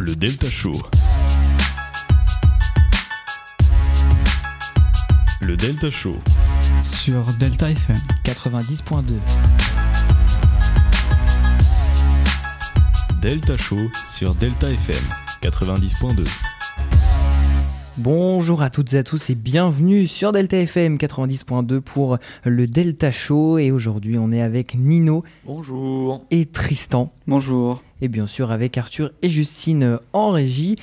Le Delta Show. Le Delta Show. sur Delta FM. 90.2. Delta Show sur Delta FM 90.2. Bonjour à toutes et à tous et bienvenue sur Delta FM 90.2 pour le Delta Show. Et aujourd'hui, on est avec Nino Bonjour. et Tristan. Bonjour. Et bien sûr, avec Arthur et Justine en régie.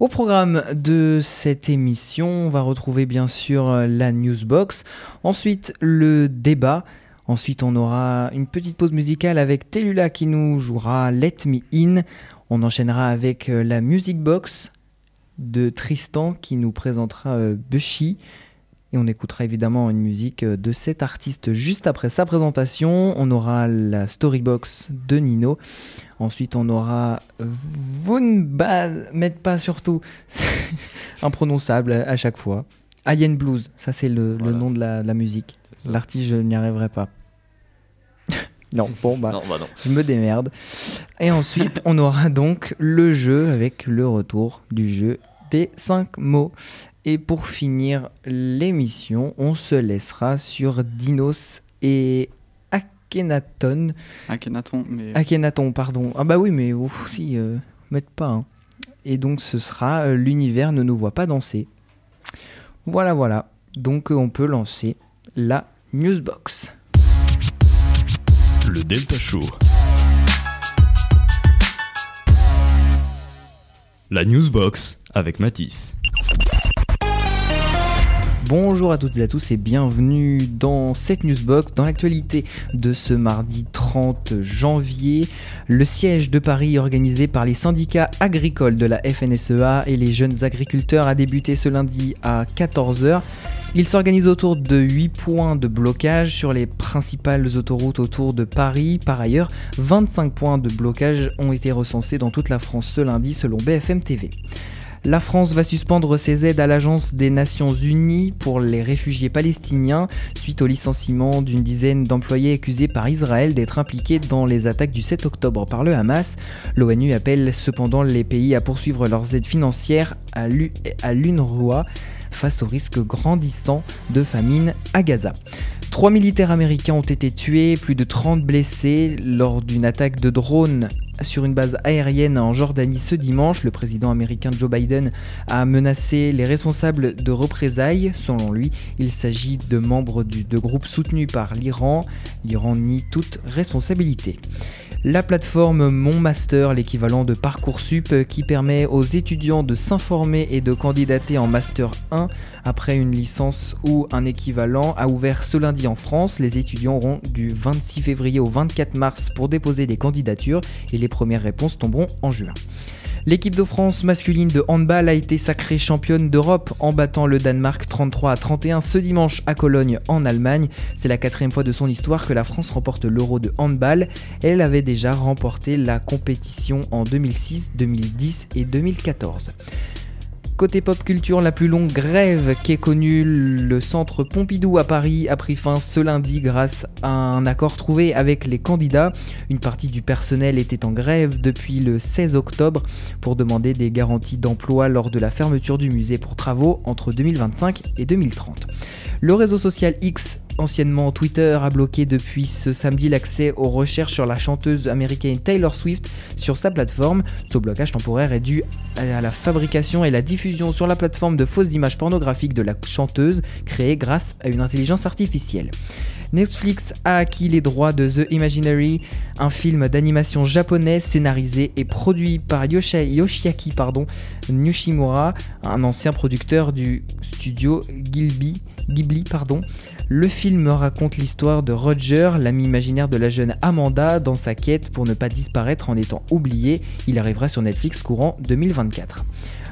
Au programme de cette émission, on va retrouver bien sûr la newsbox. Ensuite, le débat. Ensuite, on aura une petite pause musicale avec Telula qui nous jouera Let Me In. On enchaînera avec la music box de Tristan qui nous présentera euh, Bushy. Et on écoutera évidemment une musique euh, de cet artiste juste après sa présentation. On aura la storybox de Nino. Ensuite, on aura Vunba, pas surtout, imprononçable à chaque fois. Alien Blues, ça c'est le, nom de la, de la musique. L'artiste, je n'y arriverai pas. non, bon, bah, Non, bah non. je me démerde. Et ensuite, on aura donc le jeu avec le retour du jeu des 5 mots. Et pour finir l'émission, on se laissera sur Dinos et Akhenaton. Akhenaton, mais Akhenaton, pardon. Ah bah oui, mais ouf, si, euh, mettent pas. hein. Et donc ce sera euh, L'univers ne nous voit pas danser. Voilà, voilà. Donc euh, on peut lancer la newsbox. Le Delta Show. La Newsbox avec Matisse. Bonjour à toutes et à tous et bienvenue dans cette newsbox. Dans l'actualité de ce mardi 30 janvier, le siège de Paris organisé par les syndicats agricoles de la FNSEA et les jeunes agriculteurs a débuté ce lundi à 14h. Il s'organise autour de 8 points de blocage sur les principales autoroutes autour de Paris. Par ailleurs, 25 points de blocage ont été recensés dans toute la France ce lundi selon BFM TV. La France va suspendre ses aides à l'Agence des Nations Unies pour les réfugiés palestiniens suite au licenciement d'une dizaine d'employés accusés par Israël d'être impliqués dans les attaques du 7 octobre par le Hamas. L'ONU appelle cependant les pays à poursuivre leurs aides financières à l'U- à l'UNRWA face au risque grandissant de famine à Gaza. Trois militaires américains ont été tués, plus de 30 blessés lors d'une attaque de drone sur une base aérienne en Jordanie ce dimanche. Le président américain Joe Biden a menacé les responsables de représailles. Selon lui, il s'agit de membres du, de groupes soutenus par l'Iran. L'Iran nie toute responsabilité. La plateforme Mon Master, l'équivalent de Parcoursup, qui permet aux étudiants de s'informer et de candidater en Master 1 après une licence ou un équivalent, a ouvert ce lundi en France. Les étudiants auront du 26 février au 24 mars pour déposer des candidatures et les premières réponses tomberont en juin. L'équipe de France masculine de handball a été sacrée championne d'Europe en battant le Danemark 33 à 31 ce dimanche à Cologne en Allemagne. C'est la quatrième fois de son histoire que la France remporte l'Euro de handball. Elle avait déjà remporté la compétition en 2006, 2010 et 2014. Côté pop culture, la plus longue grève qu'ait connue le centre Pompidou à Paris a pris fin ce lundi grâce à un accord trouvé avec les candidats. Une partie du personnel était en grève depuis le 16 octobre pour demander des garanties d'emploi lors de la fermeture du musée pour travaux entre 2025 et 2030. Le réseau social X, anciennement Twitter, a bloqué depuis ce samedi l'accès aux recherches sur la chanteuse américaine Taylor Swift sur sa plateforme. Ce blocage temporaire est dû à la fabrication et la diffusion sur la plateforme de fausses images pornographiques de la chanteuse créée grâce à une intelligence artificielle. Netflix a acquis les droits de The Imaginary, un film d'animation japonais scénarisé et produit par Yoshiaki pardon, Nishimura, un ancien producteur du studio Ghibli. Ghibli pardon. Le film raconte l'histoire de Roger, l'ami imaginaire de la jeune Amanda, dans sa quête pour ne pas disparaître en étant oublié. Il arrivera sur Netflix courant 2024.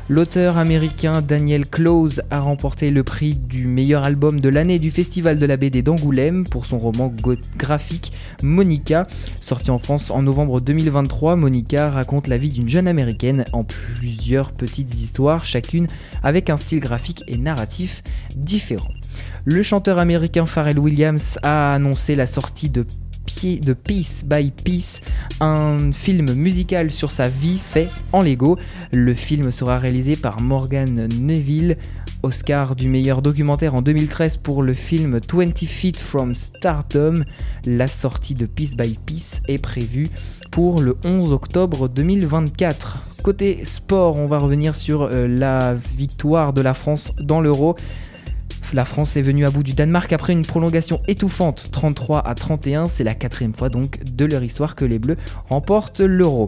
L'auteur américain Daniel Close a remporté le prix du meilleur album de l'année du Festival de la BD d'Angoulême pour son roman graphique Monica. Sorti en France en novembre 2023, Monica raconte la vie d'une jeune américaine en plusieurs petites histoires, chacune avec un style graphique et narratif différent. Le chanteur américain Pharrell Williams a annoncé la sortie de de Piece by Piece, un film musical sur sa vie fait en Lego. Le film sera réalisé par Morgan Neville, Oscar du meilleur documentaire en 2013 pour le film 20 Feet from Stardom. La sortie de Piece by Piece est prévue pour le 11 octobre 2024. Côté sport, on va revenir sur euh, la victoire de la France dans l'Euro. La France est venue à bout du Danemark après une prolongation étouffante 33 à 31. C'est la quatrième fois donc de leur histoire que les Bleus remportent l'Euro.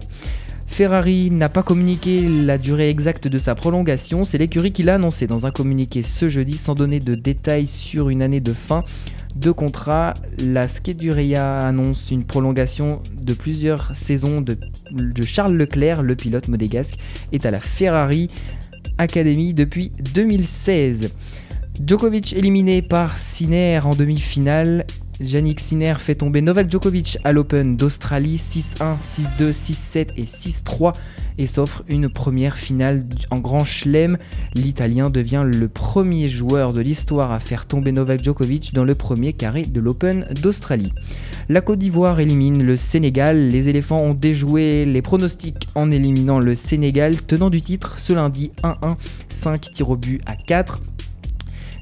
Ferrari n'a pas communiqué la durée exacte de sa prolongation, c'est l'écurie qui l'a annoncé dans un communiqué ce jeudi sans donner de détails sur une année de fin de contrat. La Scuderia annonce une prolongation de plusieurs saisons de, de Charles Leclerc, le pilote modégasque, est à la Ferrari Academy depuis 2016. Djokovic éliminé par Sinner en demi-finale Yannick Sinner fait tomber Novak Djokovic à l'Open d'Australie 6-1, 6-2, 6-7 et 6-3 et s'offre une première finale en Grand Chelem. L'Italien devient le premier joueur de l'histoire à faire tomber Novak Djokovic dans le premier carré de l'Open d'Australie. La Côte d'Ivoire élimine le Sénégal. Les éléphants ont déjoué les pronostics en éliminant le Sénégal, tenant du titre ce lundi 1-1, 5 tirs au but à 4.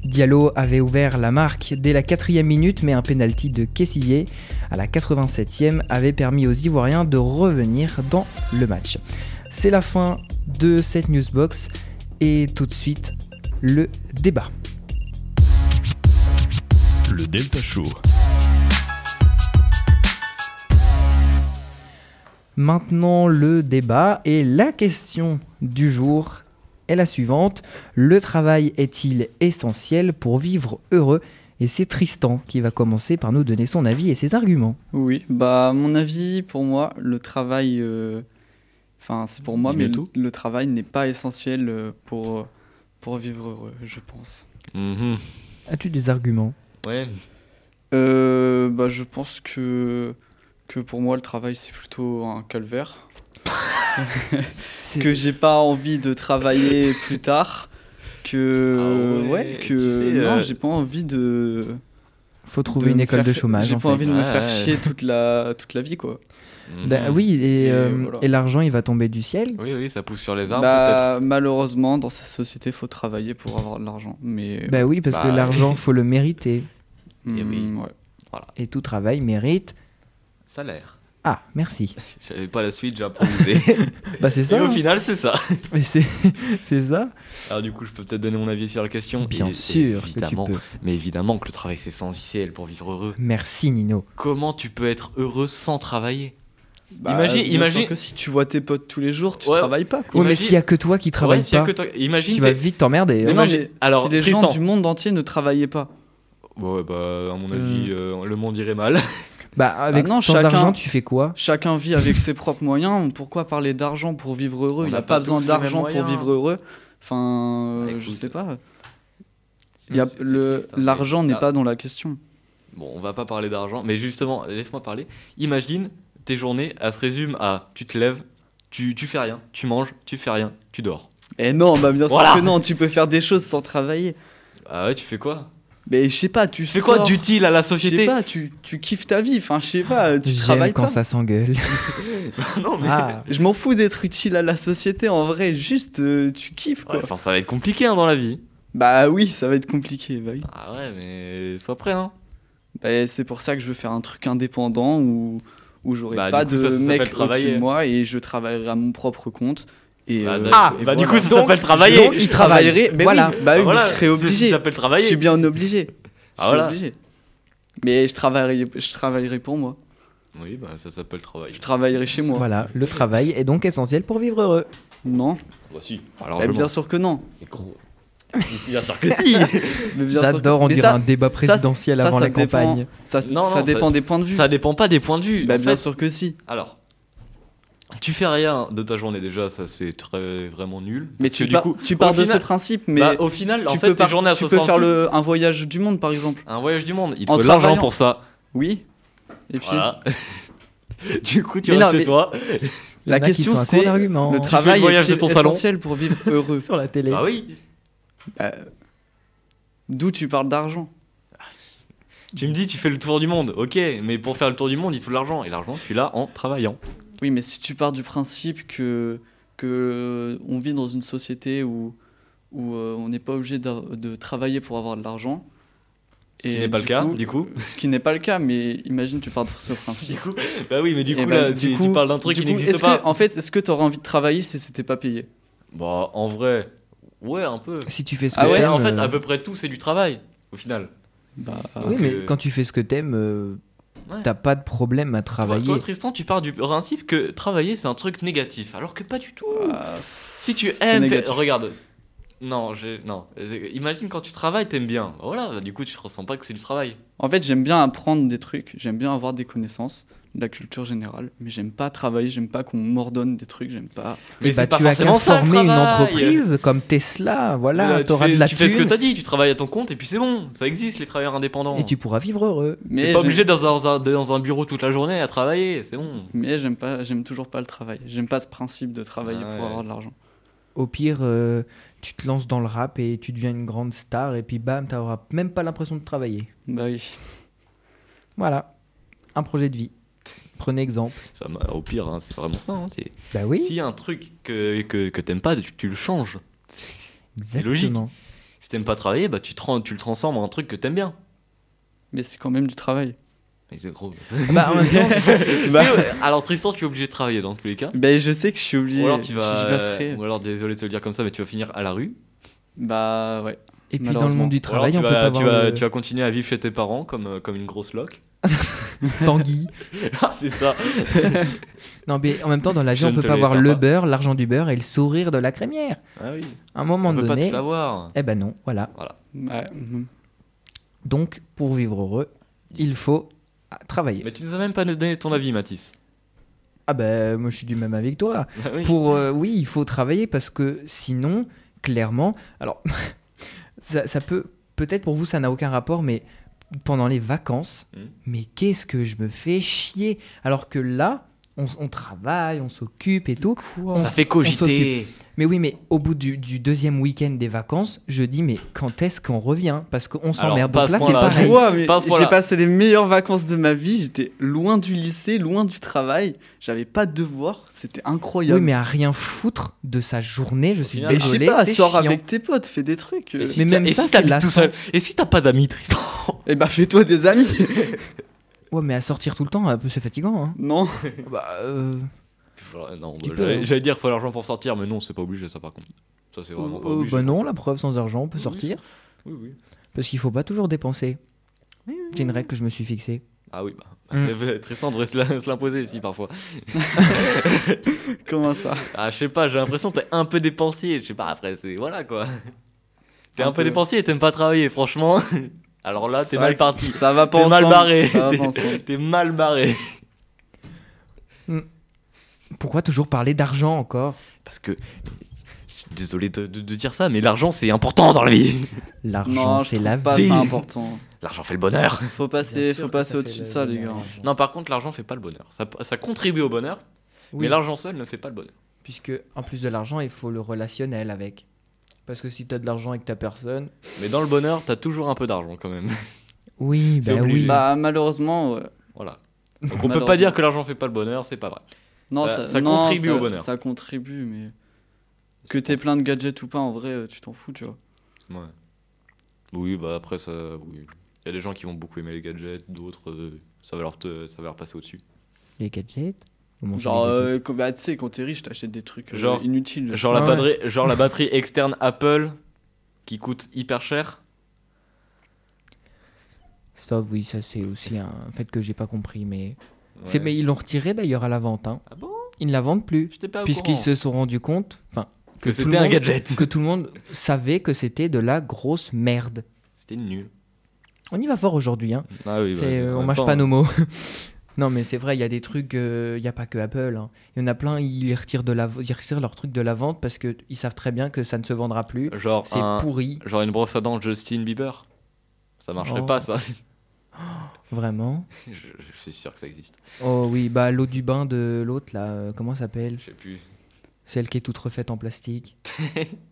Diallo avait ouvert la marque dès la quatrième minute, mais un penalty de Kessier à la 87e avait permis aux Ivoiriens de revenir dans le match. C'est la fin de cette newsbox et tout de suite le débat. Le Delta Show. Maintenant le débat et la question du jour est la suivante. Le travail est-il essentiel pour vivre heureux et c'est Tristan qui va commencer par nous donner son avis et ses arguments. Oui, bah mon avis, pour moi, le travail, euh, enfin c'est pour moi, mais le, le, travail n'est pas essentiel euh, pour, euh, pour vivre heureux, je pense. Mhm. As-tu des arguments? Ouais. bah je pense que que pour moi le travail c'est plutôt un calvaire. que j'ai pas envie de travailler plus tard. Que ah ouais, que non, euh, j'ai pas envie de. Faut trouver une école de chômage. J'ai pas envie de me faire chier toute la toute la vie quoi. Bah, oui, et, et, euh, l'argent il va tomber du ciel. Oui, oui, ça pousse sur les arbres. Bah, malheureusement, dans cette société, faut travailler pour avoir de l'argent. Mais bah oui, parce que bah, l'argent, faut le mériter. Et oui, voilà. Et tout travail mérite salaire. Ah, merci. J'avais pas la suite, j'ai improvisé. bah c'est ça. Et au hein. final, c'est ça. Mais c'est ça. Alors du coup, je peux peut-être donner mon avis sur la question. Bien sûr évidemment, que tu peux. Mais évidemment que le travail c'est essentiel pour vivre heureux. Merci Nino. Comment tu peux être heureux sans travailler? Bah, imagine, imagine que si tu vois tes potes tous les jours, tu travailles pas. Quoi. Ouais, mais s'il y a que toi qui travaille pas, que toi... imagine tu vas vite t'emmerder. Hein. alors si les gens du monde entier ne travaillaient pas. Ouais, bah à mon avis, euh. Euh, le monde irait mal. Bah, avec bah sans argent, tu fais quoi? Chacun vit avec ses propres moyens. Pourquoi parler d'argent pour vivre heureux? Il n'a pas, besoin d'argent pour vivre heureux. Enfin, euh, je sais pas. L'argent n'est pas dans la question. Bon, on va pas parler d'argent, mais justement, laisse-moi parler. Imagine, tes journées, elles se résument à tu te lèves, tu, tu fais rien, tu manges, tu fais rien, tu dors. Eh non, bah bien sûr que non, tu peux faire des choses sans travailler. Ah ouais, tu fais quoi? Mais je sais pas, tu fais quoi d'utile à la société Je sais pas, tu, tu kiffes ta vie. Enfin, je sais pas, tu travailles quand ça s'engueule. non, mais ah. je m'en fous d'être utile à la société. En vrai, juste euh, tu kiffes quoi. Enfin, ça va être compliqué hein, dans la vie. Bah oui, ça va être compliqué. Bah oui. Ah ouais, mais sois prêt hein. Bah, c'est pour ça que je veux faire un truc indépendant où où j'aurai bah, pas de mec au-dessus de moi et je travaillerai à mon propre compte. Et bah, euh, ah, bah du coup ça s'appelle travailler. Donc, je travaillerai. Mais voilà, bah, oui, je serai obligé. Ça s'appelle travailler. Je suis bien obligé. Ah, voilà. obligé. Mais je travaillerai, je travaillerai pour moi. Oui, bah ça s'appelle travail. Je travaillerai chez moi. Voilà, le travail est donc essentiel pour vivre heureux. Non. Bah si. Alors, bien sûr que non. Bien sûr que si. J'adore, on dirait un débat présidentiel avant la campagne. Ça, ça dépend des points de vue. Ça dépend pas des points de vue. Bah, bien sûr que si. Alors, tu fais rien de ta journée déjà, ça c'est très vraiment nul. Mais tu, du coup, tu pars de ce principe, mais bah, au final, en fait, tes journées à tu peux faire le, un voyage du monde par exemple. Un voyage du monde, il te faut de l'argent pour ça. Oui. Et puis. du coup, tu rentres chez toi. La question c'est le travail est de ton essentiel pour vivre heureux sur la télé. Ah oui. Bah, d'où tu parles d'argent Tu me dis, tu fais le tour du monde, ok, mais pour faire le tour du monde, il faut de l'argent. Et l'argent, tu l'as en travaillant. Oui, mais si tu pars du principe que, que on vit dans une société où, où euh, on n'est pas obligé de, de, travailler pour avoir de l'argent. Ce qui n'est pas le cas, du coup. Ce qui n'est pas le cas, mais imagine, tu pars de ce principe. du coup, bah oui, mais du coup, ben, là, tu, parles d'un truc qui n'existe pas. en fait, est-ce que tu aurais envie de travailler si c'était pas payé? Bah, en vrai, ouais, un peu. Si tu fais ce ah que ouais, en fait, à peu près tout, c'est du travail, au final. Bah, oui, mais quand tu fais ce que t'aimes, t'as pas de problème à travailler. Toi, Tristan, tu pars du principe que travailler c'est un truc négatif, alors que pas du tout. Ah, si tu aimes, regarde. Non, non. Imagine quand tu travailles, t'aimes bien. Voilà, du coup, tu te ressens pas que c'est du travail. En fait, j'aime bien apprendre des trucs, j'aime bien avoir des connaissances la culture générale, mais j'aime pas travailler, j'aime pas qu'on m'ordonne des trucs, j'aime pas. Mais bah, tu vas qu'à former une entreprise comme Tesla, voilà, tu auras de la Tu fais ce que t'as dit, tu travailles à ton compte et puis c'est bon, ça existe les travailleurs indépendants. Et tu pourras vivre heureux. Mais t'es pas obligé d'être dans un, dans un bureau toute la journée à travailler, c'est bon. Mais j'aime pas, j'aime toujours pas le travail. J'aime pas ce principe de travailler pour avoir de l'argent. Au pire, euh, tu te lances dans le rap et tu deviens une grande star et puis bam, t'auras même pas l'impression de travailler. Bah oui. Voilà, un projet de vie. Prenez exemple. Ça, au pire, hein, c'est vraiment ça. Hein, bah oui. S'il y a un truc que, que, que t'aimes pas, tu, le changes. C'est logique. Si t'aimes pas travailler, bah, tu, te, tu le transformes en un truc que t'aimes bien. Mais c'est quand même du travail. Gros. bah, en même temps, bah, alors Tristan, tu es obligé de travailler dans tous les cas. Bah, je sais que je suis obligé. Ou alors, tu vas, ou alors désolé de te le dire comme ça, mais tu vas finir à la rue. Bah ouais. Et puis dans le monde du travail, on peut pas tu, vas, tu vas continuer à vivre chez tes parents comme, euh, comme une grosse loque. Tanguy. ah, c'est ça. non, mais en même temps, dans la vie, on peut pas avoir le beurre, l'argent du beurre et le sourire de la crémière. Ah oui. À un moment on donné. Peut pas tout avoir. Eh ben non, voilà. voilà. Mhm. Donc, pour vivre heureux, il faut travailler. Mais tu nous as même pas donné ton avis, Mathis. Ah ben, moi je suis du même avec toi. Ah oui. Pour euh, oui, il faut travailler parce que sinon, clairement, alors ça, ça peut peut-être pour vous ça n'a aucun rapport, mais pendant les vacances, hmm. mais qu'est-ce que je me fais chier? Alors que là, on, travaille, on s'occupe et tout. ça fait cogiter. Mais oui, mais au bout du, deuxième week-end des vacances, je dis mais quand est-ce qu'on revient? Parce qu'on s'emmerde. Donc là, c'est pareil. j'ai passé les meilleures vacances de ma vie. J'étais loin du lycée, loin du travail. J'avais pas de devoirs. C'était incroyable. Oui, mais à rien foutre de sa journée, je suis désolé. Je sais pas, sors avec tes potes, fais des trucs. mais même ça, c'est tout seul. Et si t'as pas d'amis, Tristan? Eh bah, fais-toi des amis. Ouais, mais à sortir tout le temps, un peu c'est fatigant. Hein. Non. bah, euh... Non, bah, hein. j'allais dire qu'il faut l'argent pour sortir, mais non, c'est pas obligé ça par contre. Ça c'est vraiment pas euh, obligé. Bah non, la preuve sans argent, on peut sortir. Oui, oui. Parce qu'il faut pas toujours dépenser. c'est une règle que je me suis fixée. Ah oui, bah. Mm. Tristan devrait se l'imposer ici parfois. Comment ça? Ah, je sais pas, j'ai l'impression que t'es un peu dépensier. Je sais pas, après, c'est. Voilà quoi. T'es un, un, peu dépensier et t'aimes pas travailler, franchement. Alors là, t'es mal parti. Ça va pas T'es mal barré. T'es mal barré. Pourquoi toujours parler d'argent encore? Parce que. Désolé de, dire ça, mais l'argent c'est important dans la vie. L'argent c'est la pas vie. important. L'argent fait le bonheur. Faut passer, faut passer au-dessus de ça, les gars. Non, par contre, l'argent fait pas le bonheur. Ça, ça contribue au bonheur, mais l'argent seul ne fait pas le bonheur. Puisque, en plus de l'argent, il faut le relationnel avec. Parce que si t'as de l'argent et que t'as personne. Mais dans le bonheur, t'as toujours un peu d'argent quand même. Oui, bah oui. Bah, malheureusement. Voilà. Donc on peut pas dire que l'argent fait pas le bonheur, c'est pas vrai. Non, ça, contribue au bonheur. Ça contribue, mais. Que t'aies plein de gadgets ou pas, en vrai, euh, tu t'en fous, tu vois. Ouais. Oui, bah après, ça. Il y a des gens qui vont beaucoup aimer les gadgets, d'autres, euh, ça, va leur ça va leur passer au-dessus. Les gadgets? Genre, euh, bah, tu sais, quand t'es riche, t'achètes des trucs euh, inutiles. Genre, la batterie, genre la batterie externe Apple qui coûte hyper cher. Ça, oui, ça c'est aussi un fait que j'ai pas compris, mais c'est mais ils l'ont retiré d'ailleurs à la vente. Hein. Ah bon? Ils ne la vendent plus, puisqu'ils se sont rendus compte, enfin, que, c'était un gadget, que tout le monde savait que c'était de la grosse merde. C'était nul. On y va fort aujourd'hui, hein. Ah oui, bah, euh, on mâche pas nos mots. Non, mais c'est vrai, il y a des trucs, euh, il n'y a pas que Apple. Hein. Il y en a plein, ils retirent, de la, ils retirent leur truc de la vente parce qu'ils savent très bien que ça ne se vendra plus. Genre, c'est pourri. Genre une brosse à dents Justin Bieber. Ça marcherait pas, ça. Vraiment? Je, suis sûr que ça existe. Oh oui, bah l'eau du bain de l'autre, là, euh, comment ça s'appelle? Je sais plus. Celle qui est toute refaite en plastique.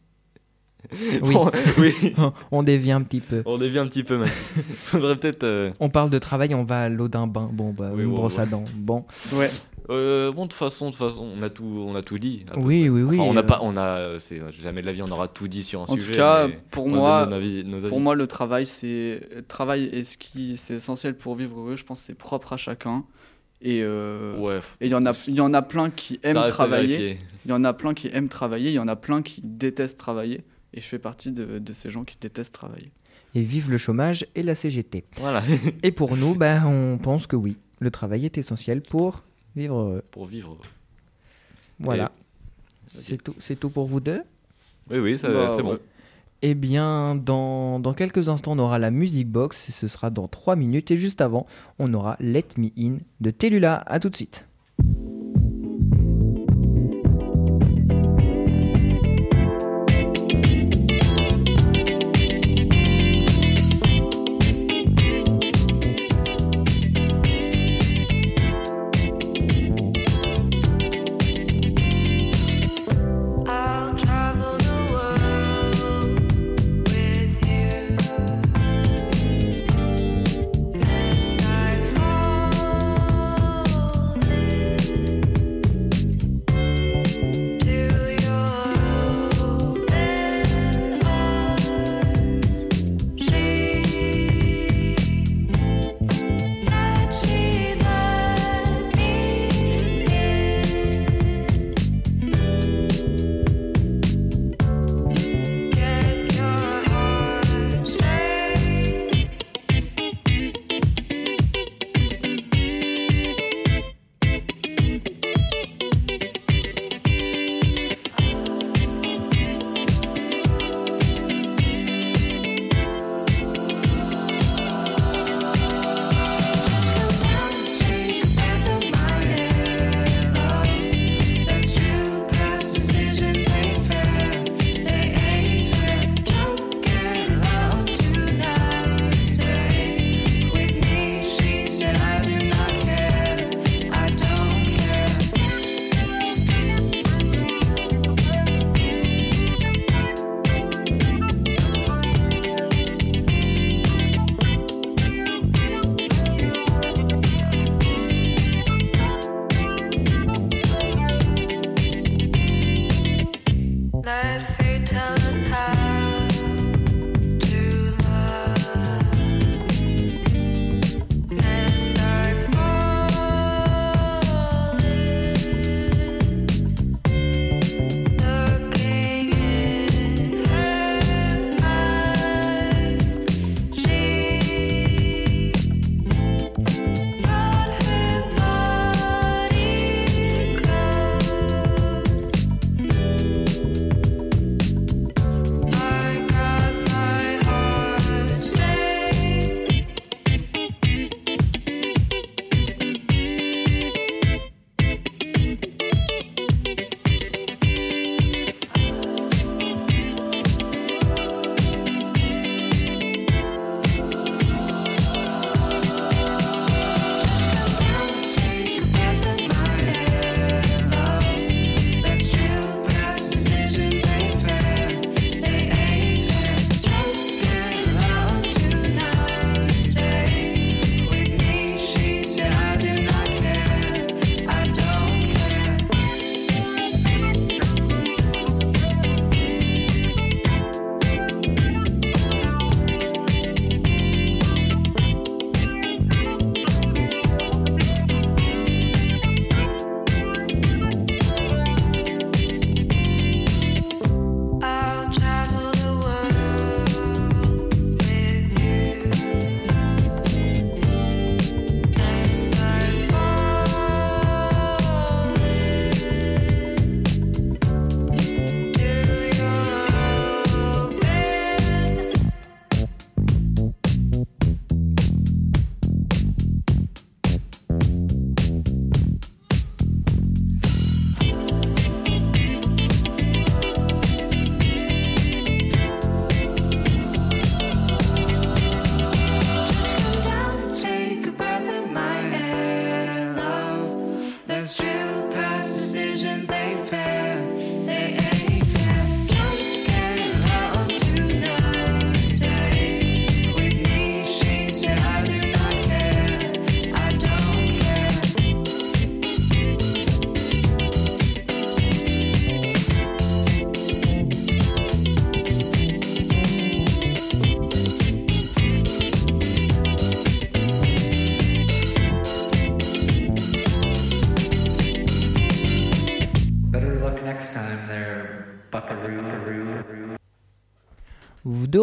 Oui. oui. on dévie un petit peu. On dévie un petit peu, Mathis. Faudrait peut-être. Euh, on parle de travail, on va à l'eau d'un bain. Bon, bah, une brosse à dents. Bon. Ouais. Euh, bon, de toute façon, de façon, on a tout, on a tout dit. Oui, oui, oui. on n'a pas, on a, c'est jamais de la vie, on aura tout dit sur un sujet. En tout cas, pour moi, pour moi, le travail, c'est travail est ce qui, c'est essentiel pour vivre heureux. Je pense, c'est propre à chacun. Et euh, ouais, il y en a, il y en a plein qui aiment travailler. Il y en a plein qui aiment travailler. Il y en a plein qui détestent travailler. Et je fais partie de, de ces gens qui détestent travailler. Et vive le chômage et la CGT. Voilà. et pour nous, ben, on pense que oui, le travail est essentiel pour Vivre Pour vivre Voilà. C'est tout, c'est tout pour vous deux? Oui, oui, bah, c'est bon. Eh bien, dans, dans, quelques instants, on aura la Music Box, et ce sera dans 3 minutes. Et juste avant, on aura Let Me In de Telula. A tout de suite.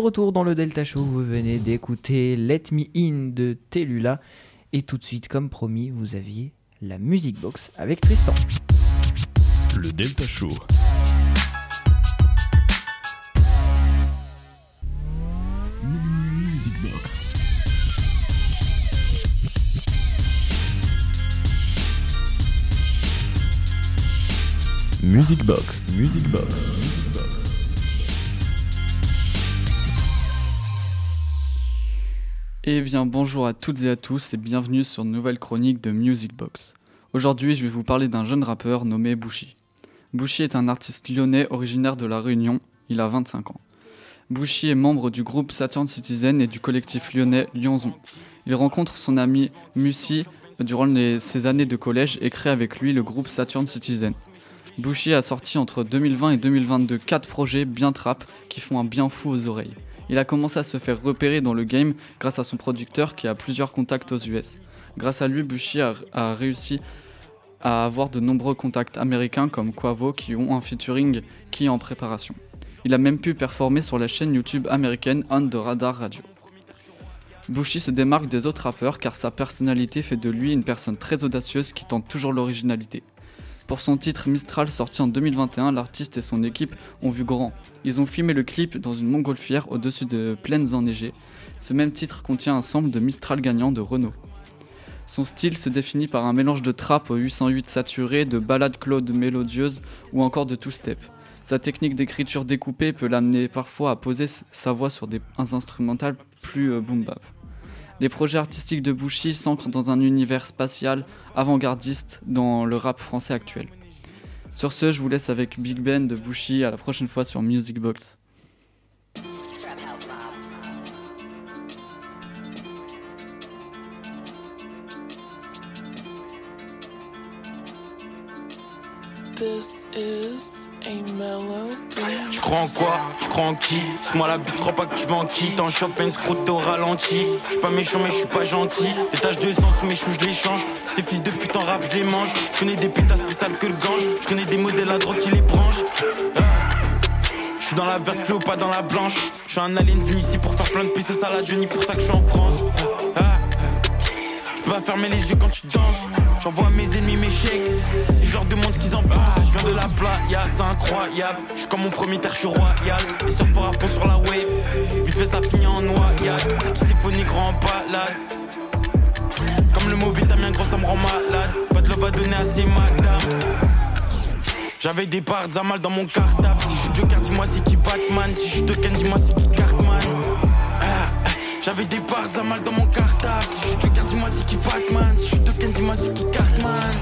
Retour dans le Delta Show, vous venez d'écouter Let Me In de Telula. Et tout de suite, comme promis, vous aviez la Music Box avec Tristan. Le Delta Show. Music Box. Music Box. Music Box. Eh bien bonjour à toutes et à tous et bienvenue sur une nouvelle chronique de Music Box. Aujourd'hui je vais vous parler d'un jeune rappeur nommé Bouchy. Bouchy est un artiste lyonnais originaire de La Réunion, il a 25 ans. Bouchy est membre du groupe Saturn Citizen et du collectif lyonnais Lyonzon. Il rencontre son ami Mussy durant ses années de collège et crée avec lui le groupe Saturn Citizen. Bouchy a sorti entre 2020 et 2022 4 projets bien trap qui font un bien fou aux oreilles il a commencé à se faire repérer dans le game grâce à son producteur qui a plusieurs contacts aux US. Grâce à lui, Bushi a, réussi à avoir de nombreux contacts américains comme Quavo qui ont un featuring qui est en préparation. Il a même pu performer sur la chaîne YouTube américaine On the Radar Radio. Bushi se démarque des autres rappeurs car sa personnalité fait de lui une personne très audacieuse qui tente toujours l'originalité. Pour son titre Mistral sorti en 2021, l'artiste et son équipe ont vu grand. Ils ont filmé le clip dans une montgolfière au-dessus de plaines enneigées. Ce même titre contient un sample de Mistral gagnant de Renault. Son style se définit par un mélange de trap au 808 saturé, de ballades claude mélodieuses ou encore de two-step. Sa technique d'écriture découpée peut l'amener parfois à poser sa voix sur des instrumentales plus euh, boom bap. Les projets artistiques de Bouchy s'ancrent dans un univers spatial avant-gardiste dans le rap français actuel. Sur ce, je vous laisse avec Big Ben de Bouchy. À la prochaine fois sur Music Box. Je crois en quoi? Je crois en qui? C'est moi la bite, crois pas que tu vas en qui T'en chopes une scroute au ralenti. Je pas méchant mais je suis pas gentil. Des taches de sang sous mes choux je les change Ces fils de pute en rap je les mange. Je connais des pétasses plus sales que le gange. Je connais des modèles à drogue qui les branchent. Ah. Je suis dans la verte feu pas dans la blanche. Je suis un alien venu ici pour faire plein de pistes salade. Je pour ça que je suis en France. Ah. Je peux pas fermer les yeux quand tu danses J'envoie mes ennemis mes chèques je leur demande ce qu'ils en pensent. Je viens de la playa, c'est incroyable. Je suis comme mon premier terre, je suis royal. Les à fond sur la wave. Vite fait, ça finit en noyade. C'est qui symphonique rend balade. Comme le mot vitamine gros, ça me rend malade. Pas de à donner à ces madames. J'avais des parts à mal dans mon cartable. Si je suis Joker, dis-moi c'est qui Batman? Si je suis Token, dis-moi c'est qui Cartman? J'avais des parts à mal dans mon cartable. Si je suis Joker, dis-moi c'est qui Batman. Si je suis Token, dis-moi c'est qui Cartman.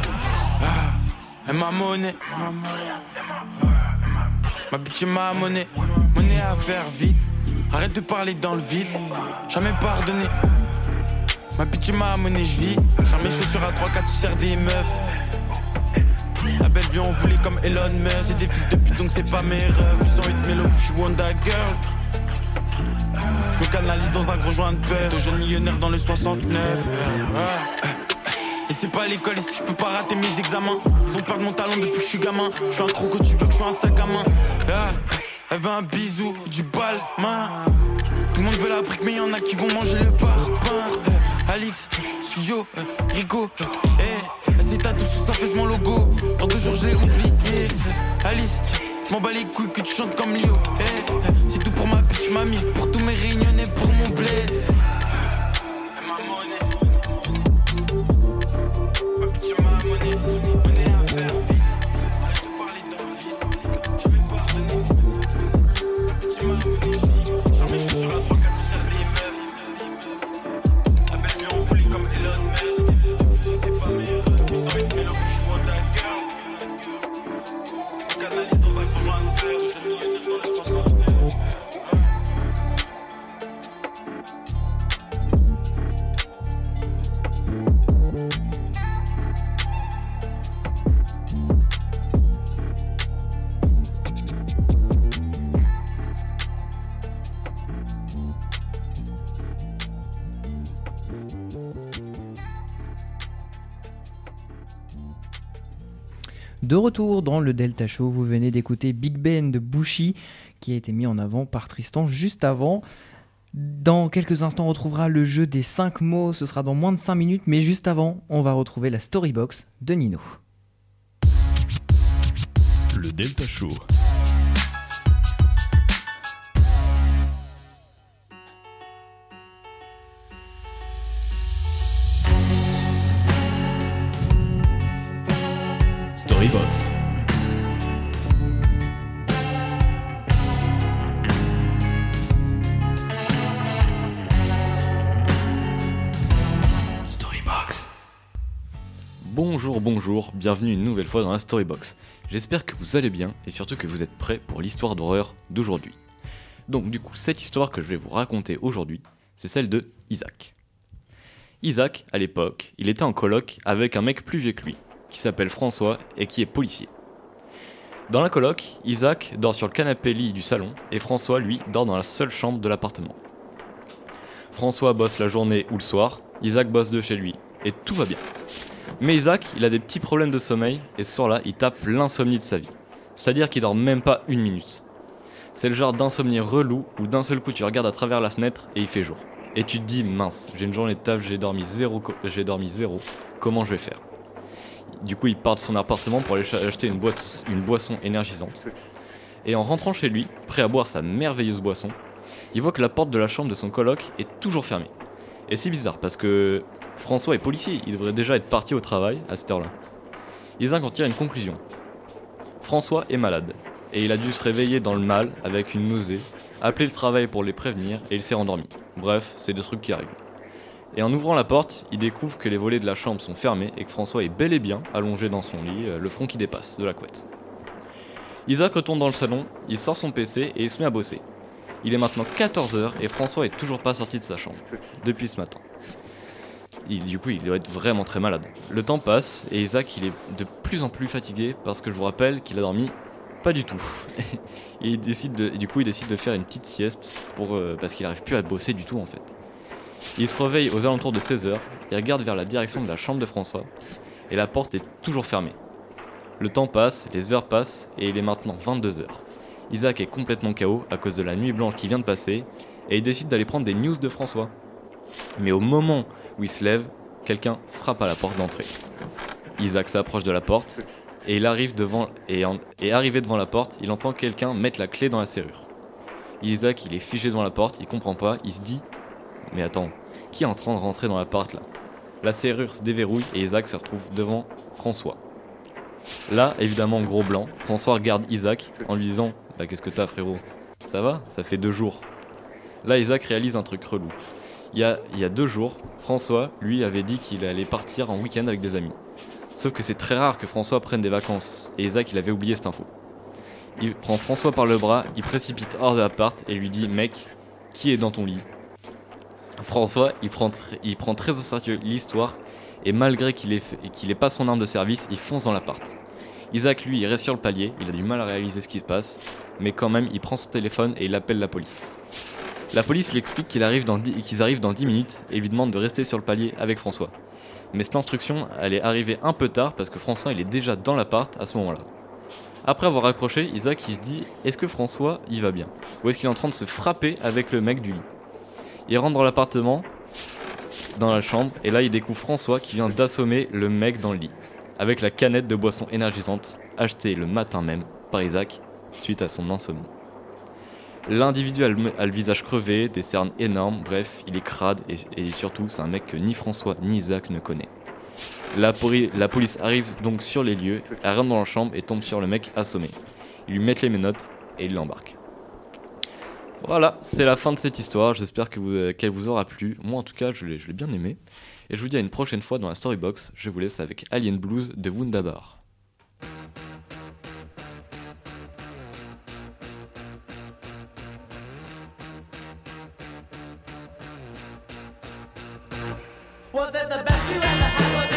Ah. M'a monnaie. Ma bitch m'a monnaie. Monnaie à faire vite. Arrête de parler dans le vide. Jamais pardonné. Ma bitch m'a monnaie, je vis. Jamais chaussures à 3 4 tu sers des meufs. La belle vie on voulait comme Elon Musk. C'est des fils de pute donc c'est pas mes rêves. 808 mélo, je suis Wonder Girl. Me canalise dans un gros joint de peur. De jeune millionnaire dans les 69. Et c'est pas l'école ici, je peux pas rater mes examens. Ils ont peur de mon talent depuis que je suis gamin. Je suis un croco, tu veux que je sois un sac à main. Ah, elle veut un bisou, du bal, main. Tout le monde veut la brique, mais y'en a qui vont manger le parpaing. Eh, Alix, studio, eh, Rico, eh, c'est tatoué sur sa fesse mon logo. Dans deux jours, je l'ai oublié. Alice, je m'en bats les couilles que tu chantes comme Lio. tout pour ma bitch, ma mif, pour tous mes réunions et pour mon blé. Retour dans le Delta Show, vous venez d'écouter Big Ben de Bushi qui a été mis en avant par Tristan juste avant. Dans quelques instants, on retrouvera le jeu des 5 mots, ce sera dans moins de 5 minutes, mais juste avant, on va retrouver la Storybox de Nino. Le Delta Show. Bienvenue une nouvelle fois dans la Storybox. J'espère que vous allez bien et surtout que vous êtes prêts pour l'histoire d'horreur d'aujourd'hui. Donc du coup, cette histoire que je vais vous raconter aujourd'hui, c'est celle de Isaac. Isaac, à l'époque, il était en coloc avec un mec plus vieux que lui, qui s'appelle François et qui est policier. Dans la coloc, Isaac dort sur le canapé lit du salon et François, lui, dort dans la seule chambre de l'appartement. François bosse la journée ou le soir, Isaac bosse de chez lui, et tout va bien. Mais Isaac, il a des petits problèmes de sommeil, et ce soir-là, il tape l'insomnie de sa vie. C'est-à-dire qu'il dort même pas une minute. C'est le genre d'insomnie relou où d'un seul coup tu regardes à travers la fenêtre et il fait jour. Et tu te dis mince, j'ai une journée de taf, j'ai dormi zéro, j'ai dormi zéro, comment je vais faire? Du coup il part de son appartement pour aller acheter une, boisson énergisante. Et en rentrant chez lui, prêt à boire sa merveilleuse boisson, il voit que la porte de la chambre de son coloc est toujours fermée. Et c'est bizarre parce que François est policier, il devrait déjà être parti au travail à cette heure-là. Isaac en tire une conclusion. François est malade, et il a dû se réveiller dans le mal avec une nausée, appeler le travail pour les prévenir, et il s'est rendormi. Bref, c'est des trucs qui arrivent. Et en ouvrant la porte, il découvre que les volets de la chambre sont fermés et que François est bel et bien allongé dans son lit, euh, le front qui dépasse de la couette. Isaac retourne dans le salon, il sort son PC et il se met à bosser. Il est maintenant 14h et François est toujours pas sorti de sa chambre, depuis ce matin. Il, du coup, il doit être vraiment très malade. Le temps passe et Isaac, il est de plus en plus fatigué parce que je vous rappelle qu'il a dormi pas du tout. et il décide de, du coup, il décide de faire une petite sieste pour, euh, parce qu'il arrive plus à bosser du tout en fait. Il se réveille aux alentours de 16h, il regarde vers la direction de la chambre de François et la porte est toujours fermée. Le temps passe, les heures passent et il est maintenant 22h. Isaac est complètement KO à cause de la nuit blanche qui vient de passer et il décide d'aller prendre des news de François. Mais au moment où il se lève, quelqu'un frappe à la porte d'entrée. Isaac s'approche de la porte et il arrive devant arrivé devant la porte, il entend quelqu'un mettre la clé dans la serrure. Isaac, il est figé devant la porte, il comprend pas, il se dit "Mais attends, qui est en train de rentrer dans la porte là? La serrure se déverrouille et Isaac se retrouve devant François. Là, évidemment, gros blanc, François regarde Isaac en lui disant Bah, qu'est-ce que t'as, frérot? Ça va? Ça fait deux jours. Là, Isaac réalise un truc relou. Il y a, deux jours, François, lui, avait dit qu'il allait partir en week-end avec des amis. Sauf que c'est très rare que François prenne des vacances, et Isaac, il avait oublié cette info. Il prend François par le bras, il précipite hors de l'appart et lui dit Mec, qui est dans ton lit? François, il prend, très au sérieux l'histoire, et malgré qu'il ait, fait- qu'il ait pas son arme de service, il fonce dans l'appart. Isaac, lui, il reste sur le palier, il a du mal à réaliser ce qui se passe, mais quand même, il prend son téléphone et il appelle la police. La police lui explique qu'ils arrivent dans 10 minutes et lui demande de rester sur le palier avec François. Mais cette instruction, elle est arrivée un peu tard parce que François, il est déjà dans l'appart à ce moment-là. Après avoir raccroché, Isaac, il se dit est-ce que François, il va bien? Ou est-ce qu'il est en train de se frapper avec le mec du lit? Il rentre dans l'appartement, dans la chambre, et là, il découvre François qui vient d'assommer le mec dans le lit, avec la canette de boisson énergisante achetée le matin même par Isaac suite à son insomnie. L'individu a le, visage crevé, des cernes énormes, bref, il est crade et, surtout c'est un mec que ni François ni Isaac ne connaît. La, poli- la police arrive donc sur les lieux, elle rentre dans la chambre et tombe sur le mec assommé. Ils lui mettent les menottes et ils l'embarquent. Voilà, c'est la fin de cette histoire, j'espère vous- qu'elle vous aura plu. Moi en tout cas, je l'ai je l'ai bien aimé. Et je vous dis à une prochaine fois dans la Storybox, je vous laisse avec Alien Blues de Wundabar. Was it the best you ever had? Was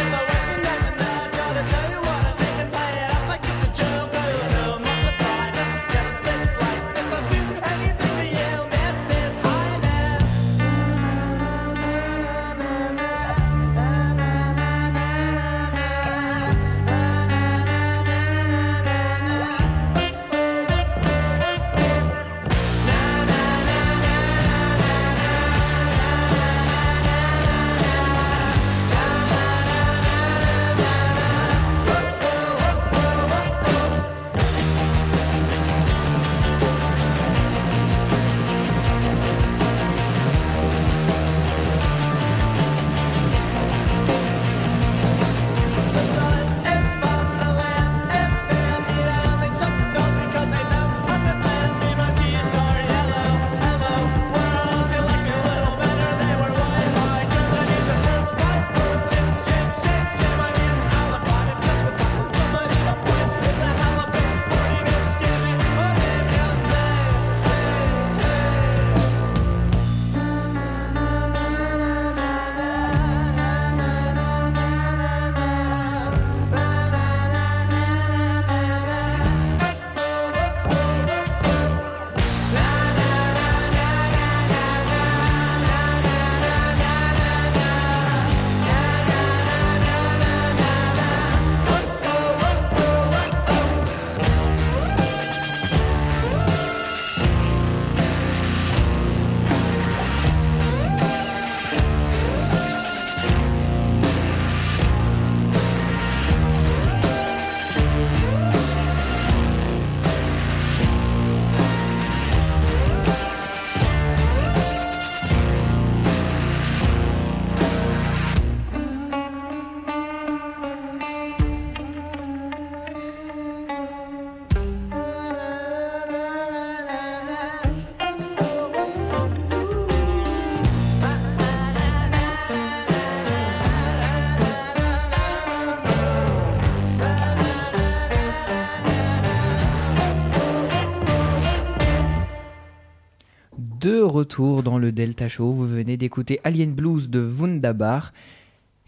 retour dans le Delta Show. Vous venez d'écouter Alien Blues de Wunderbar.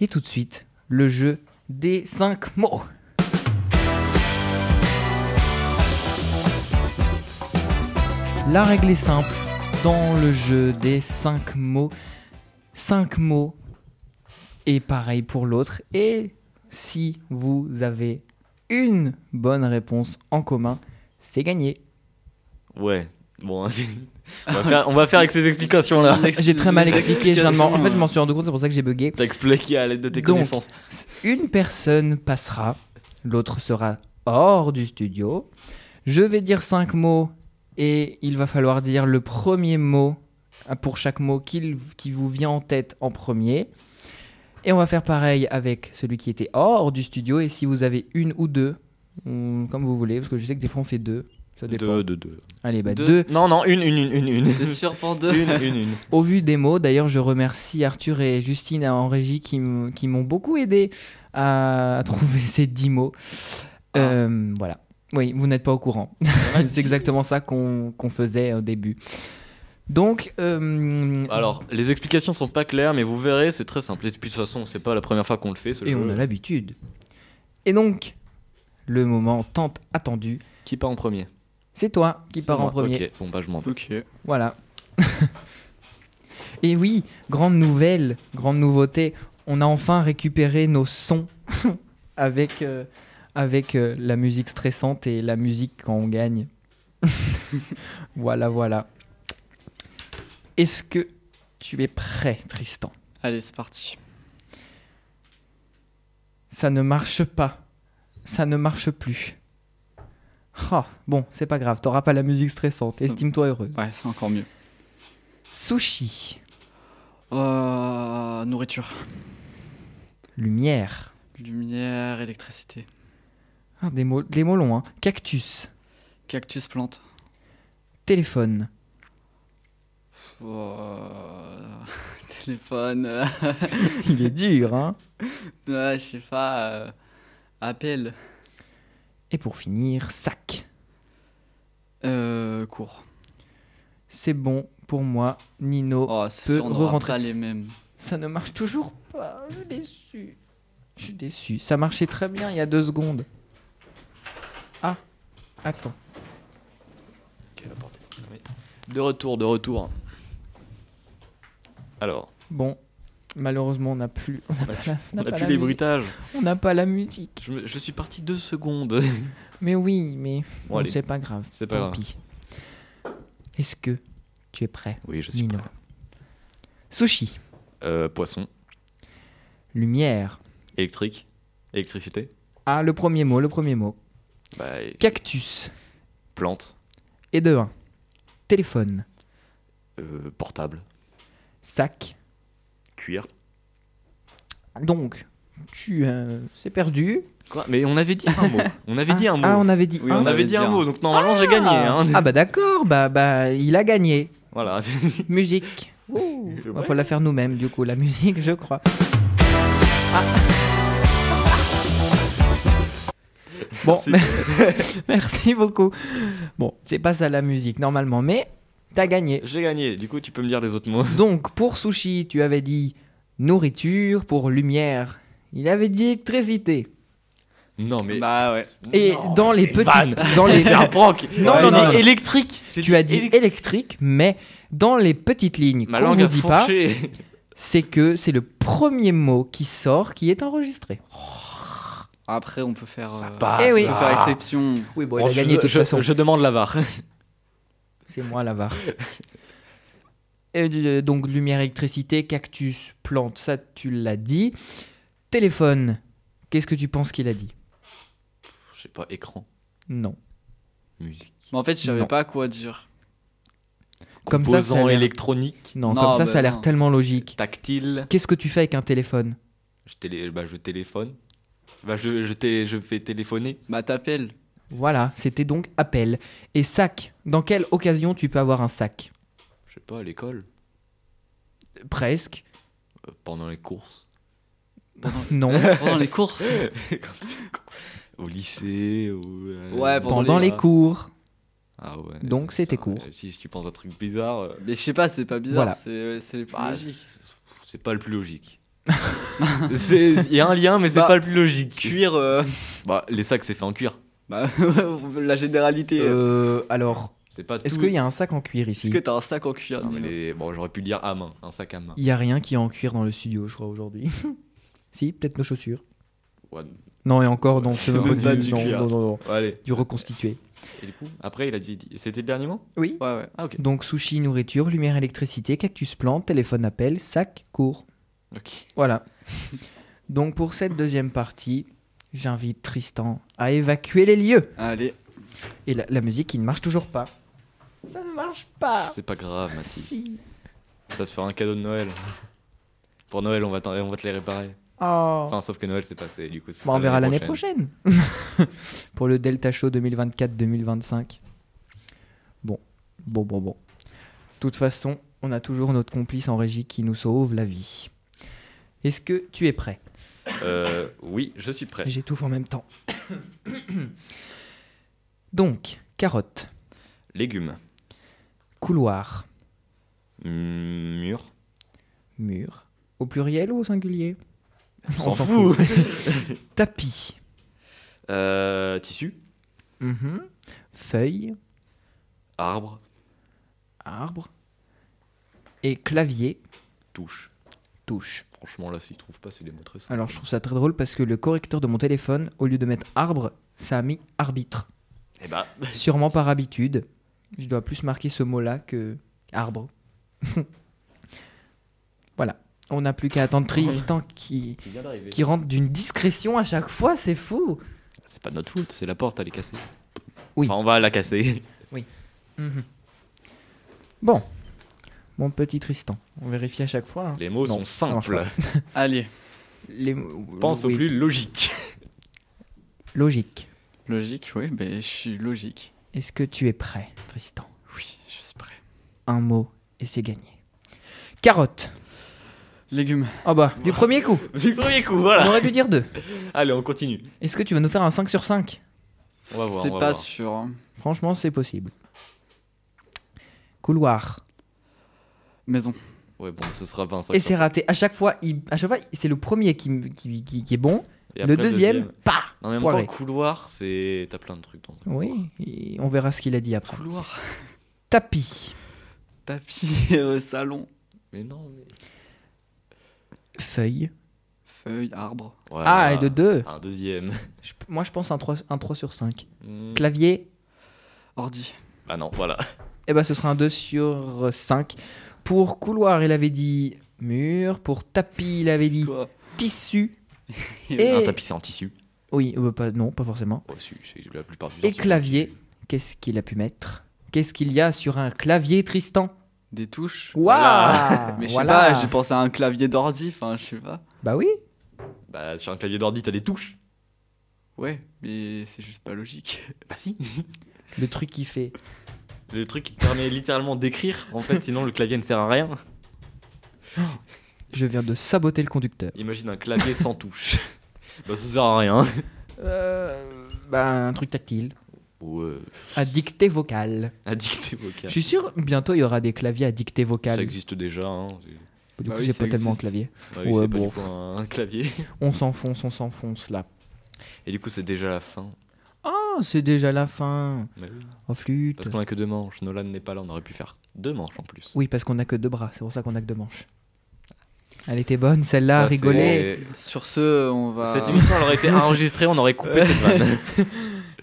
Et tout de suite, le jeu des 5 mots. La règle est simple dans le jeu des 5 mots. 5 mots et pareil pour l'autre. Et si vous avez une bonne réponse en commun, c'est gagné. Ouais. Bon, on va, faire, on va faire avec ces explications là. J'ai très mal expliqué. je en fait, je m'en suis rendu compte, c'est pour ça que j'ai bugué. T'as expliqué à l'aide de tes Donc, connaissances. Une personne passera, l'autre sera hors du studio. Je vais dire cinq mots et il va falloir dire le premier mot euh, pour chaque mot qu'il- qui vous vient en tête en premier. Et on va faire pareil avec celui qui était hors du studio. Et si vous avez une ou deux, ou comme vous voulez, parce que je sais que des fois on fait deux. Ça dépend. Deux, deux, deux. Allez, bah Deux. deux. Non, non, une, une, une, une, une. Sûr pour deux Une, une, une. Au vu des mots, d'ailleurs, je remercie Arthur et Justine en régie qui m'ont beaucoup aidé à, trouver ces 10 mots. Ah. Euh, voilà. Oui, vous n'êtes pas au courant. C'est exactement ça qu'on faisait au début. Donc, euh, Alors, les explications sont pas claires, mais vous verrez, c'est très simple. Et puis de toute façon, c'est pas la première fois qu'on le fait. Ce et jeu. on a l'habitude. Et donc, le moment tant attendu, Qui part en premier? C'est toi qui pars en premier. Ok, bon bah je m'en vais. Ok. Voilà. Et oui, grande nouvelle, grande nouveauté, on a enfin récupéré nos sons avec, euh, avec euh, la musique stressante et la musique quand on gagne. voilà, voilà. Est-ce que tu es prêt, Tristan? Allez, c'est parti. Ça ne marche pas. Ça ne marche plus. Ah, bon, c'est pas grave, t'auras pas la musique stressante. Estime-toi heureux. Ouais, c'est encore mieux. Sushi, Euh, nourriture. lumière. Lumière, électricité. Ah, des mots, des mots longs, hein. Cactus, Cactus, plante. téléphone, Euh, Téléphone. Il est dur, hein ouais, je sais pas. euh, Appel. Et pour finir, sac. Euh, cours. C'est bon pour moi, Nino. Oh, c'est peut sûr, on aura re-rentrer. pas les mêmes. Ça ne marche toujours pas, je suis déçu. Je suis déçu. Ça marchait très bien il y a deux secondes. Ah, attends. De retour, de retour. Alors, Bon, malheureusement, on n'a plus, on n'a pas, la- on a pas plus la les bruitages. On n'a pas la musique. Je, me- je suis parti deux secondes. Mais oui, mais Bon, c'est pas grave. C'est pas grave. pis. Est-ce que tu es prêt Oui, je suis Nino. prêt. Sushi, Euh, poisson, lumière. électrique, électricité, Ah, le premier mot, le premier mot. bah, et- Cactus. plante, Et de 1. Téléphone. euh, portable, Sac. Donc, tu euh, c'est perdu. Quoi? Mais on avait dit un mot. On avait dit un mot. Ah, on avait dit Oui, un. on avait dit un mot, donc normalement j'ai gagné. hein. Ah bah d'accord, bah, bah il a gagné. Voilà. Musique. Ouh. Ouais. Il faut la faire nous-mêmes du coup, la musique je crois. Ah. Bon, Merci. merci beaucoup. Bon, c'est pas ça la musique normalement, mais t'as gagné. J'ai gagné. Du coup, tu peux me dire les autres mots. Donc pour sushi, tu avais dit nourriture, pour lumière, il avait dit électricité. Non, mais. Bah ouais. Et Non, dans les petites, dans les C'est un prank. Non, J'ai non, non, non. électrique. Tu as dit électrique. électrique, mais dans les petites lignes Ma qu'on a dit pas, c'est que c'est le premier mot qui sort qui est enregistré. Après, on peut faire. Ça euh, passe. Eh oui. on peut faire exception. Oui, bon, Bon, il a gagné de toute je- façon. je demande la VAR. C'est moi la VAR. Et, euh, donc lumière, électricité, cactus, plante, ça tu l'as dit. Téléphone, qu'est-ce que tu penses qu'il a dit? Je sais pas, écran, Non. musique. Mais en fait, je savais Non. pas quoi dire. Comme ça, ça a Composant l'air- électronique, Non, Non, comme ça, bah ça a l'air non. tellement logique. tactile. Qu'est-ce que tu fais avec un téléphone? Je, télé... bah, je téléphone. Bah, je, je, télé- je fais téléphoner. Bah, t'appelles. Voilà, c'était donc appel. Et sac, dans quelle occasion tu peux avoir un sac? Je sais pas, à l'école. Presque. euh, pendant les courses. Non. Pendant les courses. au lycée. Ou, euh, Ouais, pendant Pendant les les- cours. Ah ouais. Donc, c'était court. Si tu penses à un truc bizarre, euh, Mais je sais pas, c'est pas bizarre, Voilà. c'est bah, c'est pas le plus logique. C'est- Il y a un lien, mais c'est Bah, pas le plus logique. Cuir, euh, Bah, les sacs, c'est fait en cuir. Bah, la généralité. euh, alors, C'est pas est-ce tout. qu'il y a un sac en cuir Est-ce ici que t'as un sac en cuir Non, mais Nino les- Bon, j'aurais pu le dire à main, un sac à main. Il y a rien qui est en cuir dans le studio, je crois, aujourd'hui. si, peut-être nos chaussures. Ouais. Non, et encore, donc C'est même pas du, du non, cuir. non, non, non, Allez. du reconstitué. Et du coup, après, il a dit. C'était le dernier mot? Oui. Ouais, ouais. Ah, ok. Donc sushi, nourriture, lumière, électricité, cactus, plante, téléphone, appel, sac, cours. Ok. Voilà. Donc pour cette deuxième partie, j'invite Tristan à évacuer les lieux. Allez, Et la, la musique qui ne marche toujours pas. Ça ne marche pas. C'est pas grave. Si. Ça te fera un cadeau de Noël. Pour Noël, on va, t'en- on va te les réparer. Oh. Enfin, sauf que Noël, c'est passé, du coup. Bon, on verra l'année prochaine. Pour le Delta Show 2024-2025. Bon, bon, bon, bon. De toute façon, on a toujours notre complice en régie qui nous sauve la vie. Est-ce que tu es prêt? Euh, oui, je suis prêt. J'étouffe en même temps. Donc, carotte, Légumes. couloir, Mm, Mur. mur. Au pluriel ou au singulier? On s'en fout. Tapis, Euh, tissu. Mhm. feuille, Arbre. arbre. Et clavier, Touche. Touche. Franchement, là, s'ils trouvent pas, c'est des mots très simples. Alors je trouve ça très drôle parce que le correcteur de mon téléphone, au lieu de mettre arbre, ça a mis arbitre. Eh bah, Sûrement par habitude. Je dois plus marquer ce mot-là que arbre. voilà. On n'a plus qu'à attendre Tristan qui, rentre d'une discrétion à chaque fois, c'est fou. C'est pas notre faute, c'est la porte, elle est cassée. Oui. Enfin, on va la casser. Mhm. Bon. Mon petit Tristan. On vérifie à chaque fois. hein. Les mots Non, sont simples. allez. Les... Pense oui, au plus logique. Logique. Logique, oui, mais je suis logique. Est-ce que tu es prêt, Tristan? Oui, je suis prêt. Un mot et c'est gagné. Carotte. Légumes. Oh bah, du premier coup. Du premier coup, On voilà. aurait dû dire deux. Allez, on continue. Est-ce que tu vas nous faire un 5 sur 5 On va voir. C'est on va pas voir. sûr. hein. Franchement, c'est possible. Couloir. Maison. Ouais, bon, ce sera sac. Et c'est raté. À chaque fois, il... à chaque fois c'est le premier qui, qui, qui- qui est bon. Et le après, deuxième, pas En même foiré. temps, couloir, c'est. T'as plein de trucs dans un Oui, et on verra ce qu'il a dit après. Couloir. Tapis. Tapis. euh, salon. Mais non, mais. Feuille. Feuille. Arbre. Voilà. Ah, et de deux. Un deuxième. Je- moi, je pense un 3, un 3 sur 5. Hmm. Clavier. Ordi. Ah non, voilà. Eh ben, ce sera un 2 sur 5. Pour couloir, il avait dit mur. Pour tapis, il avait dit Quoi tissu. Et- Un tapis, c'est en tissu. Oui, euh, pas, non, pas forcément. Oh, si, c'est la plupart du temps, Et clavier. Qu'est-ce qu'il a pu mettre? Qu'est-ce qu'il y a sur un clavier, Tristan? Des touches. Waouh Voilà. Mais je sais Voilà. pas, j'ai pensé à un clavier d'ordi, enfin je sais pas. Bah oui. Bah, sur un clavier d'ordi, t'as des touches. Ouais, mais c'est juste pas logique. Bah, si. Le truc qui fait. Le truc qui te permet littéralement d'écrire, en fait, sinon le clavier ne sert à rien. Je viens de saboter le conducteur. Imagine un clavier sans touche. Bah, ça sert à rien. Euh, bah, un truc tactile. Ouais, À dictée vocale. à dictée vocale. Je suis sûr, bientôt il y aura des claviers à dictée Ça vocale. existe déjà. Hein. c'est- Du Bah coup, oui, c'est ça pas tellement un existe. clavier. Bah oui, Ouais, c'est pas bon. du coup un, un clavier. On s'enfonce, on s'enfonce là. Et du coup, c'est déjà la fin. Ah, c'est déjà la fin. Oui. Oh, flûte. Parce qu'on a que deux manches. Nolan n'est pas là, on aurait pu faire deux manches en plus. Oui, parce qu'on a que deux bras, c'est pour ça qu'on a que deux manches. Elle était bonne, celle-là, c'est- Sur ce, on va. Cette émission, elle aurait été enregistrée, on aurait coupé cette vanne.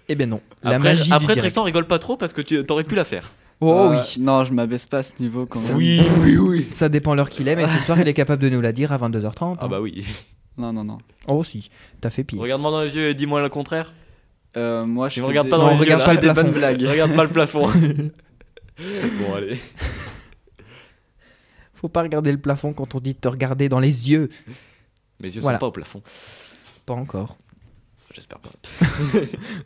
Eh bien non, la après, magie après. Tristan rigole pas trop parce que tu aurais pu la faire. Oh Euh, oui. Non, je m'abaisse pas à ce niveau quand Ça- même. oui, oui. Ça dépend l'heure qu'il est, mais ce soir il est capable de nous la dire à 22h30. Ah hein. bah oui. Non, non, non. Oh si, t'as fait pire. Regarde-moi dans les yeux et dis-moi le contraire. Euh, moi, je des- pas Non, dans les regarde yeux. pas le plafond. blagues. Regarde pas le plafond. bon, allez. Faut pas regarder le plafond quand on dit de te regarder dans les yeux. Mes yeux Voilà. sont pas au plafond. Pas encore. J'espère pas.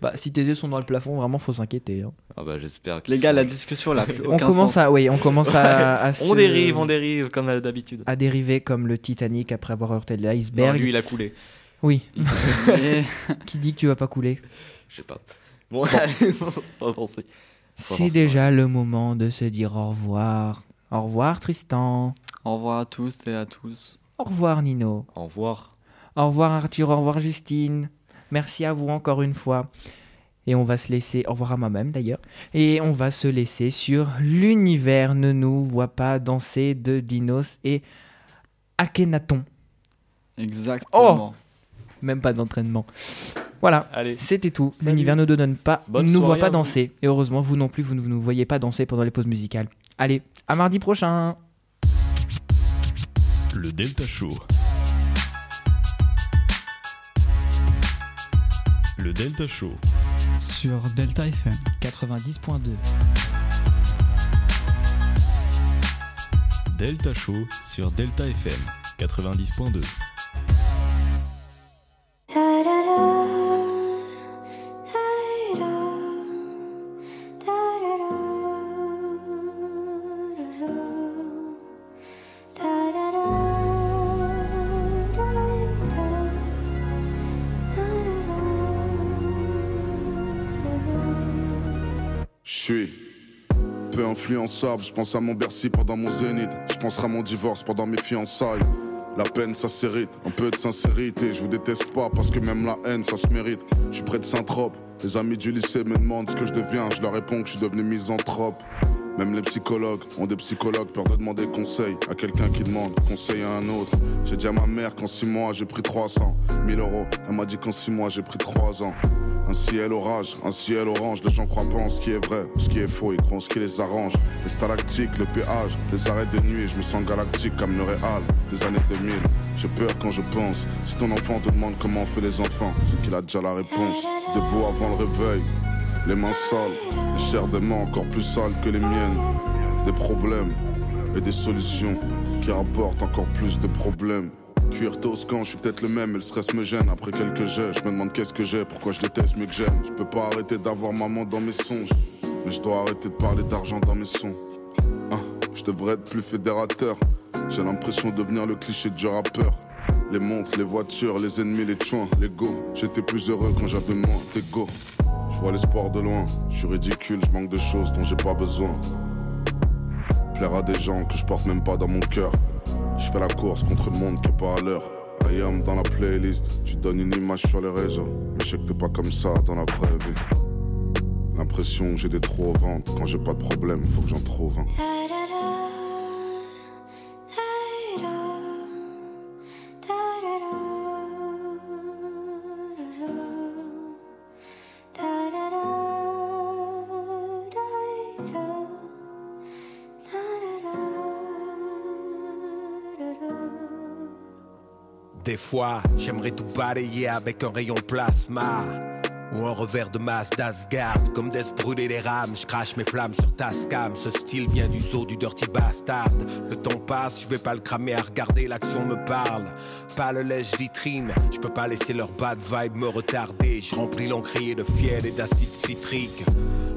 Bah si tes yeux sont dans le plafond, vraiment faut s'inquiéter. hein. Ah bah j'espère Les gars, la discussion là. On commence à, oui, on commence à, à se- On dérive, on dérive comme d'habitude. à dériver comme le Titanic après avoir heurté l'iceberg. lui il a coulé. Oui. Qui dit que tu vas pas couler? Je sais pas. Bon, on va penser. C'est déjà le moment de se dire au revoir. Au revoir Tristan. Au revoir à tous et à tous. Au revoir Nino. Au revoir. Au revoir Arthur, au revoir Justine. Merci à vous encore une fois. Et on va se laisser, au revoir à moi-même d'ailleurs. Et on va se laisser sur L'univers ne nous voit pas danser de Dinos et Akhenaton. Exactement. Même pas d'entraînement. Voilà, Allez. c'était tout. L'univers ne nous donne pas, Bonne nous voit pas danser. Et heureusement, vous non plus, vous ne nous voyez pas danser pendant les pauses musicales. Allez, à mardi prochain. Le Delta Show. Le Delta Show. sur Delta FM. 90.2. Delta Show sur Delta FM 90.2. je pense à mon Bercy pendant mon zénith, je penserai à mon divorce pendant mes fiançailles. La peine, ça s'hérite, un peu de sincérité. Je vous déteste pas parce que même la haine, ça se mérite. Je suis près de Saint-Trope. Les amis du lycée me demandent ce que je deviens. Je leur réponds que je suis devenu misanthrope. Même les psychologues ont des psychologues, peur de demander conseil à quelqu'un qui demande conseil à un autre. J'ai dit à ma mère qu'en 6 mois j'ai pris 300 1000 euros. Elle m'a dit qu'en 6 mois j'ai pris 3 ans. Un ciel orage, un ciel orange, les gens croient pas en ce qui est vrai, ce qui est faux, ils croient en ce qui les arrange. Les stalactiques, le péage, les arrêts de nuit, je me sens galactique comme le Réal des années 2000. J'ai peur quand je pense, si ton enfant te demande comment on fait les enfants, c'est qu'il a déjà la réponse. Debout avant le réveil, les mains sales, les chairs des mains encore plus sales que les miennes. Des problèmes et des solutions qui rapportent encore plus de problèmes. Cuir toscan, je suis peut-être le même, mais le stress me gêne. Après quelques jets, je me demande qu'est-ce que j'ai, pourquoi je déteste mieux que j'aime. Je peux pas arrêter d'avoir maman dans mes songes, mais je dois arrêter de parler d'argent dans mes sons. Hein, je devrais être plus fédérateur. J'ai l'impression de devenir le cliché du rappeur. Les montres, les voitures, les ennemis, les tuins, les go. J'étais plus heureux quand j'avais moins d'ego. Je vois l'espoir de loin, je suis ridicule, je manque de choses dont j'ai pas besoin. Plaire à des gens que je porte même pas dans mon cœur. Je fais la course contre le monde qui est pas à l'heure. I am dans la playlist, tu donnes une image sur les réseaux. Mais je sais que t'es pas comme ça dans la vraie vie. L'impression que j'ai des trous au ventre. Quand j'ai pas de problème, faut que j'en trouve un. J'aimerais tout balayer avec un rayon plasma. Ou un revers de masse d'Asgard. Comme Death brûler les rames Je crache mes flammes sur ta scam. Ce style vient du zoo du dirty bastard. Le temps passe, je vais pas le cramer à regarder L'action me parle. Pas le lèche vitrine Je peux pas laisser leur bad vibe me retarder. Je l'encrier de fiel et d'acide citrique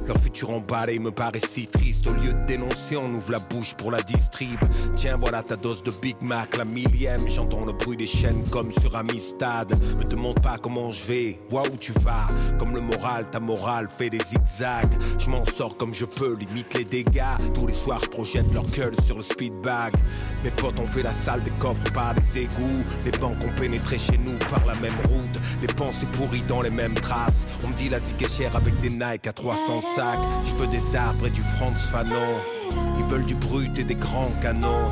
leur futur emballé me paraît si triste. Au lieu de dénoncer, on ouvre la bouche pour la distrib. Tiens, voilà ta dose de Big Mac, la millième. J'entends le bruit des chaînes comme sur Amistad. Me demande pas comment je vais, vois où tu vas. Comme le moral, ta morale fait des zigzags. Je m'en sors comme je peux, limite les dégâts. Tous les soirs, je projette leur gueule sur le speedbag. Mes potes ont fait la salle des coffres par des égouts. Les banques ont pénétré chez nous par la même route. Les pensées pourries dans les mêmes traces. On me dit la zik est chère avec des Nike à 300 Je veux des arbres et du Franz Fanon. Ils veulent du brut et des grands canons.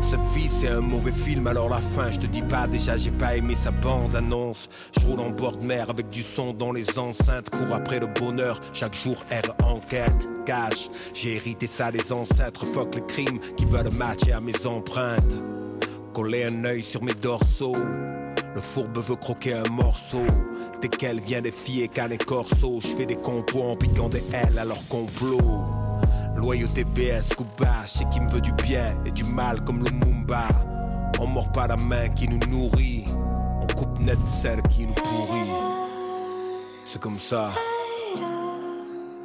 Cette vie c'est un mauvais film, alors la fin, je te dis pas déjà, j'ai pas aimé sa bande annonce. Je roule en bord de mer avec du son dans les enceintes, cours après le bonheur, chaque jour R enquête, cash. J'ai hérité ça des ancêtres, fuck les crimes qui veulent matcher à mes empreintes. Coller un œil sur mes dorsaux. Le fourbe veut croquer un morceau. Dès qu'elle vient des filles et canne et corso, je fais des compos en piquant des ailes à leur complot. Loyauté BS, Kuba, c'est qui me veut du bien et du mal comme le Mumba. On mord pas la main qui nous nourrit, on coupe net celle qui nous pourrit. C'est comme ça.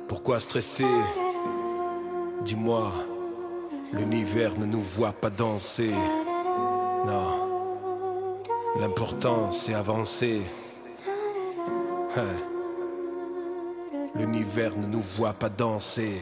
Pourquoi stresser? Dis-moi, l'univers ne nous voit pas danser. Non. L'important c'est avancer. Hein. L'univers ne nous voit pas danser.